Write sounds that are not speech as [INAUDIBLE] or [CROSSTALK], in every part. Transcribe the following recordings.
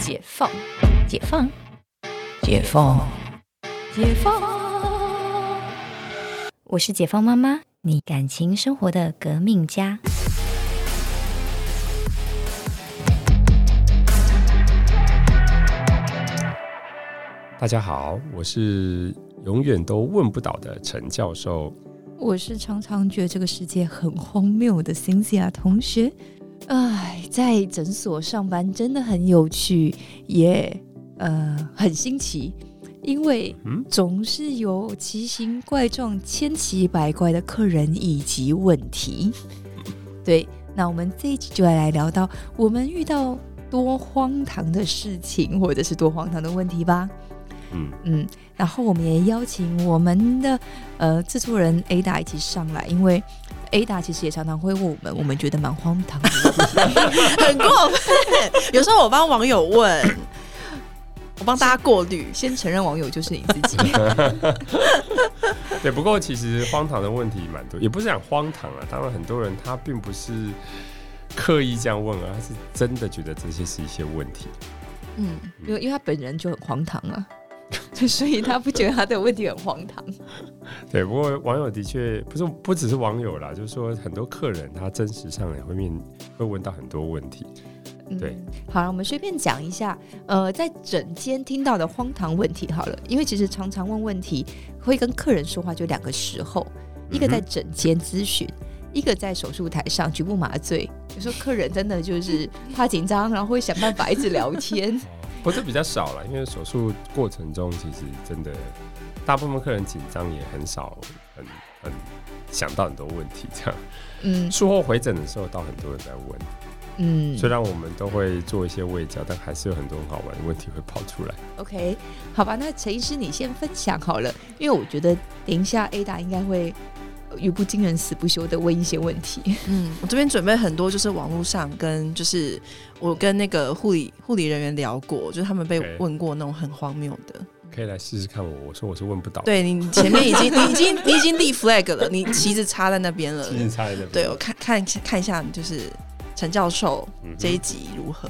解放，解放，解放，解放。我是解放妈妈，你感情生活的革命家。大家好，我是永远都问不倒的陈教授。我是常常觉得这个世界很荒谬的 Cynthia 同学。哎，在诊所上班真的很有趣，也呃很新奇，因为总是有奇形怪状、千奇百怪的客人以及问题。对，那我们这一集就要来聊到我们遇到多荒唐的事情，或者是多荒唐的问题吧。嗯嗯，然后我们也邀请我们的呃制作人 Ada 一起上来，因为 Ada 其实也常常会问我们，我们觉得蛮荒唐的，很过分。有时候我帮网友问，我帮大家过滤，先承认网友就是你自己。[LAUGHS] 对，不过其实荒唐的问题蛮多，也不是讲荒唐啊。当然，很多人他并不是刻意这样问啊，他是真的觉得这些是一些问题。嗯，因为因为他本人就很荒唐啊。所以他不觉得他的问题很荒唐。[LAUGHS] 对，不过网友的确不是不只是网友啦，就是说很多客人他真实上也会面会问到很多问题。对，好了，我们随便讲一下，呃，在诊间听到的荒唐问题好了，因为其实常常问问题会跟客人说话就两个时候，一个在诊间咨询，一个在手术台上局部麻醉。有时候客人真的就是怕紧张，然后会想办法一直聊天。[LAUGHS] 不是比较少了，因为手术过程中其实真的大部分客人紧张也很少，很很想到很多问题这样。嗯，术后回诊的时候，到很多人在问。嗯，虽然我们都会做一些胃教，但还是有很多很好玩的问题会跑出来。OK，好吧，那陈医师你先分享好了，因为我觉得等一下 Ada 应该会。语不惊人死不休的问一些问题。嗯，我这边准备很多，就是网络上跟就是我跟那个护理护理人员聊过，就是他们被问过那种很荒谬的。可以来试试看我，我说我是问不到。对你前面已经 [LAUGHS] 你已经你已经立 flag 了，你旗子插在那边了。旗子插在那边。对我看看看一下，就是陈教授这一集如何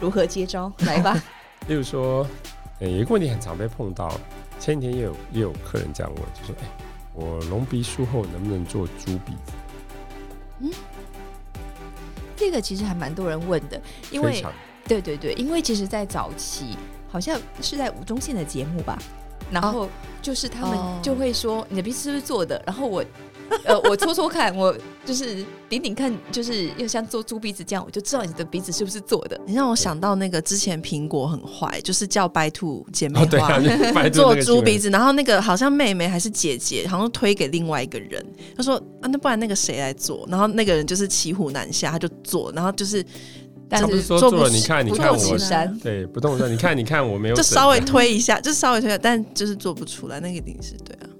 如何接招 [LAUGHS] 来吧。例如说，呃，一个问题很常被碰到，前几天也有也有客人这样问，就说，哎。我隆鼻术后能不能做猪鼻子？嗯，这个其实还蛮多人问的，因为对对对，因为其实，在早期好像是在吴宗宪的节目吧，然后就是他们就会说你的鼻子是不是做的，然后我。呃，我搓搓看，我就是顶顶看，就是又像做猪鼻子这样，我就知道你的鼻子是不是做的。你让我想到那个之前苹果很坏，就是叫白兔姐妹花做猪鼻子，然后那个好像妹妹还是姐姐，好像推给另外一个人，他说啊，那不然那个谁来做？然后那个人就是骑虎难下，他就做，然后就是，但是说做了，你看，你看我，对，不动山，你看，你看我没有，就稍微推一下，就稍微推一下，但就是做不出来，那个一定是对啊，对。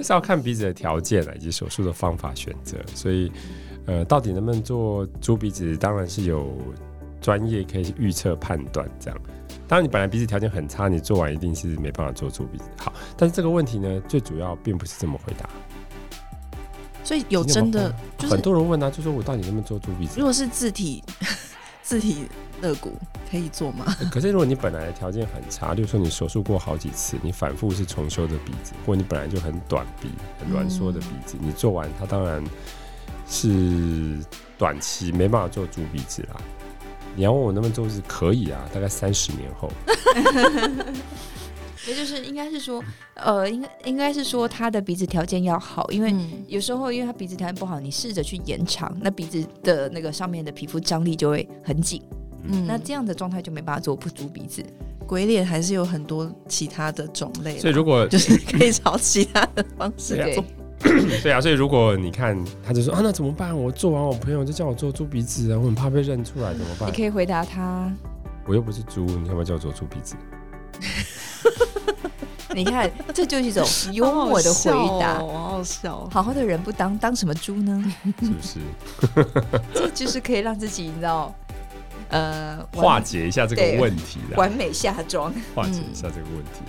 那是要看鼻子的条件以及手术的方法选择，所以，呃，到底能不能做猪鼻子，当然是有专业可以预测判断。这样，当然你本来鼻子条件很差，你做完一定是没办法做猪鼻子。好，但是这个问题呢，最主要并不是这么回答。所以有真的，很多人问啊，就说我到底能不能做猪鼻子？如果是字体。自体肋骨可以做吗？可是如果你本来的条件很差，就是说你手术过好几次，你反复是重修的鼻子，或你本来就很短鼻、很挛缩的鼻子，你做完它当然是短期没办法做猪鼻子啦。你要问我能不能做是可以啊，大概三十年后。也就是应该是说，呃，应该应该是说他的鼻子条件要好，因为有时候因为他鼻子条件不好，你试着去延长，那鼻子的那个上面的皮肤张力就会很紧，嗯，那这样的状态就没办法做不足鼻子。鬼脸还是有很多其他的种类，所以如果就是可以找其他的方式做。对啊，所以如果你看他就说啊，那怎么办？我做完我朋友就叫我做猪鼻子啊，我很怕被认出来，怎么办？你可以回答他，我又不是猪，你要不要叫我做猪鼻子？[LAUGHS] 你看，这就是一种幽 [LAUGHS] 默的回答，好好笑。好好的人不当，当什么猪呢？是不是？[LAUGHS] 这就是可以让自己，你知道，呃，化解一下这个问题，完美下妆，化解一下这个问题。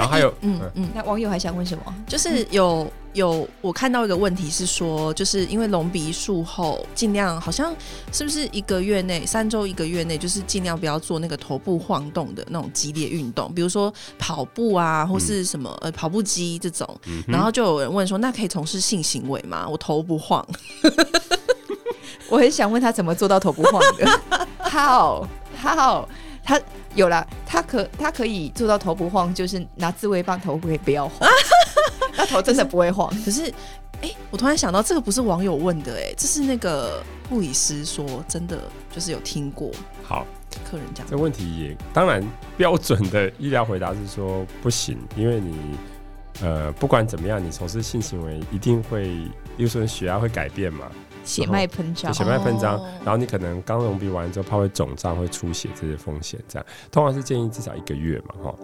然后还有，嗯嗯，那网友还想问什么？就是有有我看到一个问题是说，就是因为隆鼻术后，尽量好像是不是一个月内、三周一个月内，就是尽量不要做那个头部晃动的那种激烈运动，比如说跑步啊，或是什么呃跑步机这种。然后就有人问说，那可以从事性行为吗？我头不晃。[LAUGHS] 我很想问他怎么做到头不晃的。[LAUGHS] How How？他有了，他可他可以做到头不晃，就是拿自慰棒头不可以不要晃。[LAUGHS] 那头真的不会晃。[LAUGHS] 可是，哎，我突然想到，这个不是网友问的，哎，这是那个护理师说，真的就是有听过。好，客人讲这问题也当然标准的医疗回答是说不行，因为你呃不管怎么样，你从事性行为一定会，比如说血压会改变嘛。血脉喷张，血脉喷张，然后你可能刚隆鼻完之后，怕会肿胀、会出血这些风险，这样通常是建议至少一个月嘛，哈。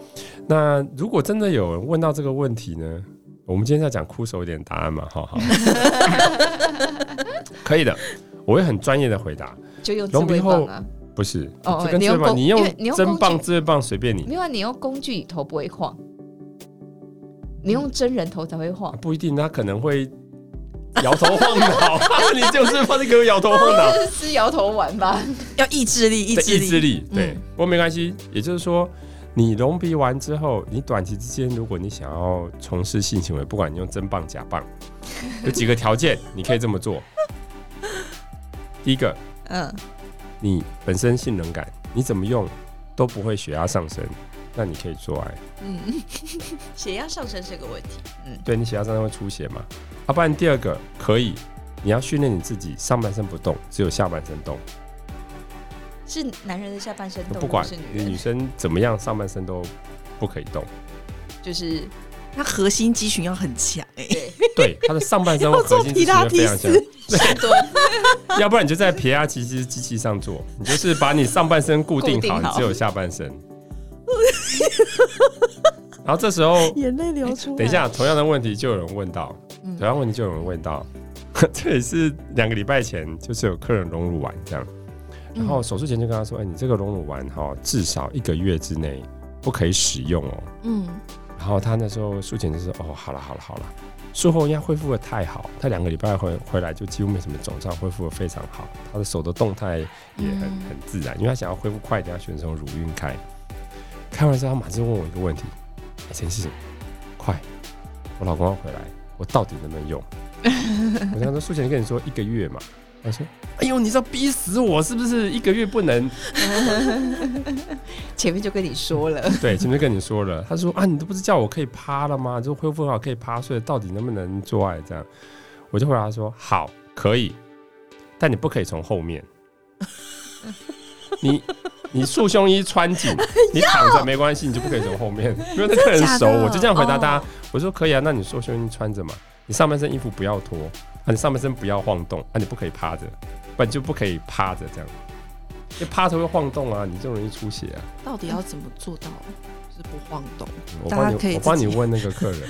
那如果真的有人问到这个问题呢，我们今天要讲枯手一点答案嘛，哈，好，[LAUGHS] 可以的，我会很专业的回答。就用隆鼻后啊？不是，哦，你用你用针棒、自慰棒随便你。另外，你用工具头不会晃，你用真人头才会晃。不一定，他可能会。摇头晃脑，[LAUGHS] 你就是怕你给我摇头晃脑，吃摇头丸吧？要意志力，意志力，意志力。对，不过没关系。也就是说，你隆鼻完之后，你短期之间，如果你想要从事性行为，不管你用真棒假棒，[LAUGHS] 有几个条件你可以这么做。第一个，嗯，你本身性能感，你怎么用都不会血压上升。那你可以做爱，嗯，[LAUGHS] 血压上升是个问题，嗯，对你血压上升会出血嘛？啊，不然第二个可以，你要训练你自己上半身不动，只有下半身动。是男人的下半身动，不管是女女生怎么样，上半身都不可以动。就是他核心肌群要很强，哎，对，他的上半身核心肌群非常强，[LAUGHS] 要不然你就在皮亚奇机机器上做，你就是把你上半身固定好，[LAUGHS] 只有下半身。[LAUGHS] 然后这时候眼泪流出。等一下，同样的问题就有人问到，同样问题就有人问到，[LAUGHS] 这也是两个礼拜前，就是有客人隆乳完这样，然后手术前就跟他说：“哎，你这个隆乳完哈，至少一个月之内不可以使用哦。”嗯。然后他那时候术前就说：“哦，好了好了好了。”术后应该恢复的太好，他两个礼拜回回来就几乎没什么肿胀，恢复的非常好，他的手的动态也很很自然，因为他想要恢复快一点，要选从乳晕开。开完之后，他马上问我一个问题：“陈先生，快，我老公要回来，我到底能不能用？” [LAUGHS] 我跟他说：“术前跟你说一个月嘛。”他说：“哎呦，你是要逼死我是不是？一个月不能？” [LAUGHS] 前面就跟你说了，[LAUGHS] 对，前面跟你说了。他说：“啊，你都不是叫我可以趴了吗？就恢复好可以趴睡，到底能不能做爱？”这样，我就回答说：“好，可以，但你不可以从后面。你。”你束胸衣穿紧，[LAUGHS] 你躺着没关系，你就不可以从后面，[LAUGHS] 因为那个人熟，我就这样回答他。我说可以啊，那你束胸衣穿着嘛，你上半身衣服不要脱，啊，你上半身不要晃动，啊，你不可以趴着，不然就不可以趴着这样，因为趴着会晃动啊，你就容易出血啊。到底要怎么做到？是不晃动，我帮你，我帮你问那个客人，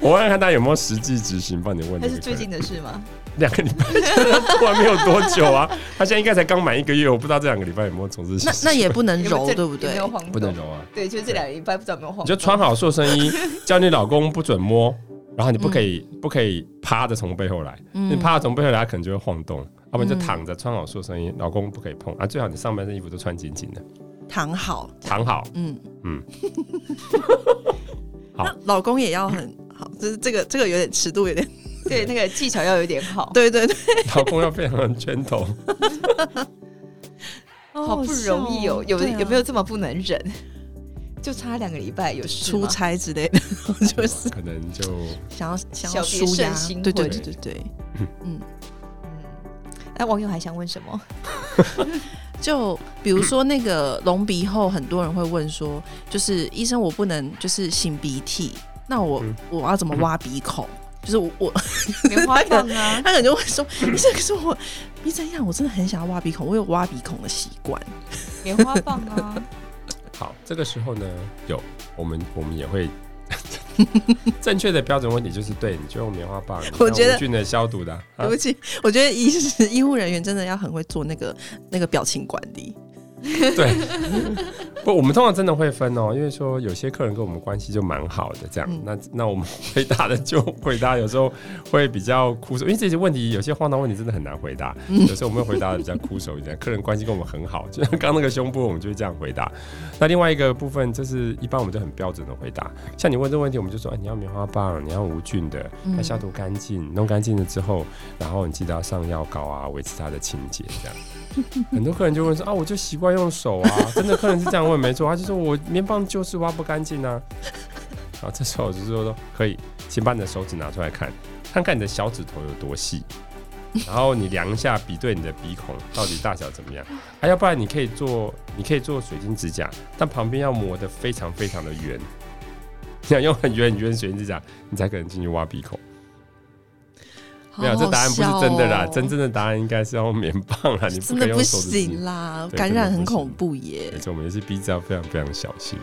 我问看他有没有实际执行，帮你问。那是最近的事吗？[LAUGHS] 两个礼拜，做完没有多久啊？他现在应该才刚满一个月，我不知道这两个礼拜有没有从事。那那也不能揉，对不对？没有晃动，不能揉啊。对，就这两个礼拜不知道有没有晃。你就穿好塑身衣，叫你老公不准摸，然后你不可以不可以趴着从背后来，你趴着从背后来，可能就会晃动。要不然就躺着穿好塑身衣，老公不可以碰啊。最好你上半身衣服都穿紧紧的。躺好，躺好，嗯。嗯，[LAUGHS] 好，老公也要很好，就是这个这个有点尺度有点，[LAUGHS] 对，那个技巧要有点好，[LAUGHS] 对对对，老公要非常的拳头，好不容易哦，有有没有这么不能忍？就差两个礼拜有出差之类的，就是。可能就想要想要舒压，对对对对对，嗯。嗯，那网友还想问什么？就比如说那个隆鼻后，很多人会问说，就是医生，我不能就是擤鼻涕，那我我要怎么挖鼻孔？就是我我棉花棒啊，[LAUGHS] 他可能就会说，医生可是我医生样，我真的很想要挖鼻孔，我有挖鼻孔的习惯，棉花棒啊。[LAUGHS] 好，这个时候呢，有我们我们也会。[LAUGHS] 正确的标准问题就是对，你就用棉花棒，我觉得菌的消毒的。对不起，我觉得医医护人员真的要很会做那个那个表情管理。[LAUGHS] 对，不，我们通常真的会分哦，因为说有些客人跟我们关系就蛮好的，这样，那那我们回答的就回答，有时候会比较枯手，因为这些问题有些荒唐问题真的很难回答，有时候我们会回答的比较枯手一点。客人关系跟我们很好，就像刚那个胸部，我们就会这样回答。那另外一个部分就是一般我们就很标准的回答，像你问这个问题，我们就说，哎，你要棉花棒，你要无菌的，要消毒干净，弄干净了之后，然后你记得要上药膏啊，维持它的清洁，这样。很多客人就问说啊，我就习惯用手啊，真的客人是这样问，没错，他就说我棉棒就是挖不干净啊。[LAUGHS] 好，这时候我就说说可以，先把你的手指拿出来看，看看你的小指头有多细，然后你量一下，比对你的鼻孔到底大小怎么样。[LAUGHS] 啊，要不然你可以做，你可以做水晶指甲，但旁边要磨得非常非常的圆，你要用很圆很圆的水晶指甲，你才可能进去挖鼻孔。没有，这答案不是真的啦。真正的答案应该是要用棉棒啦，[LAUGHS] 你不可以用手指。行啦，感染很恐怖耶。没错，我们也是鼻子要非常非常小心。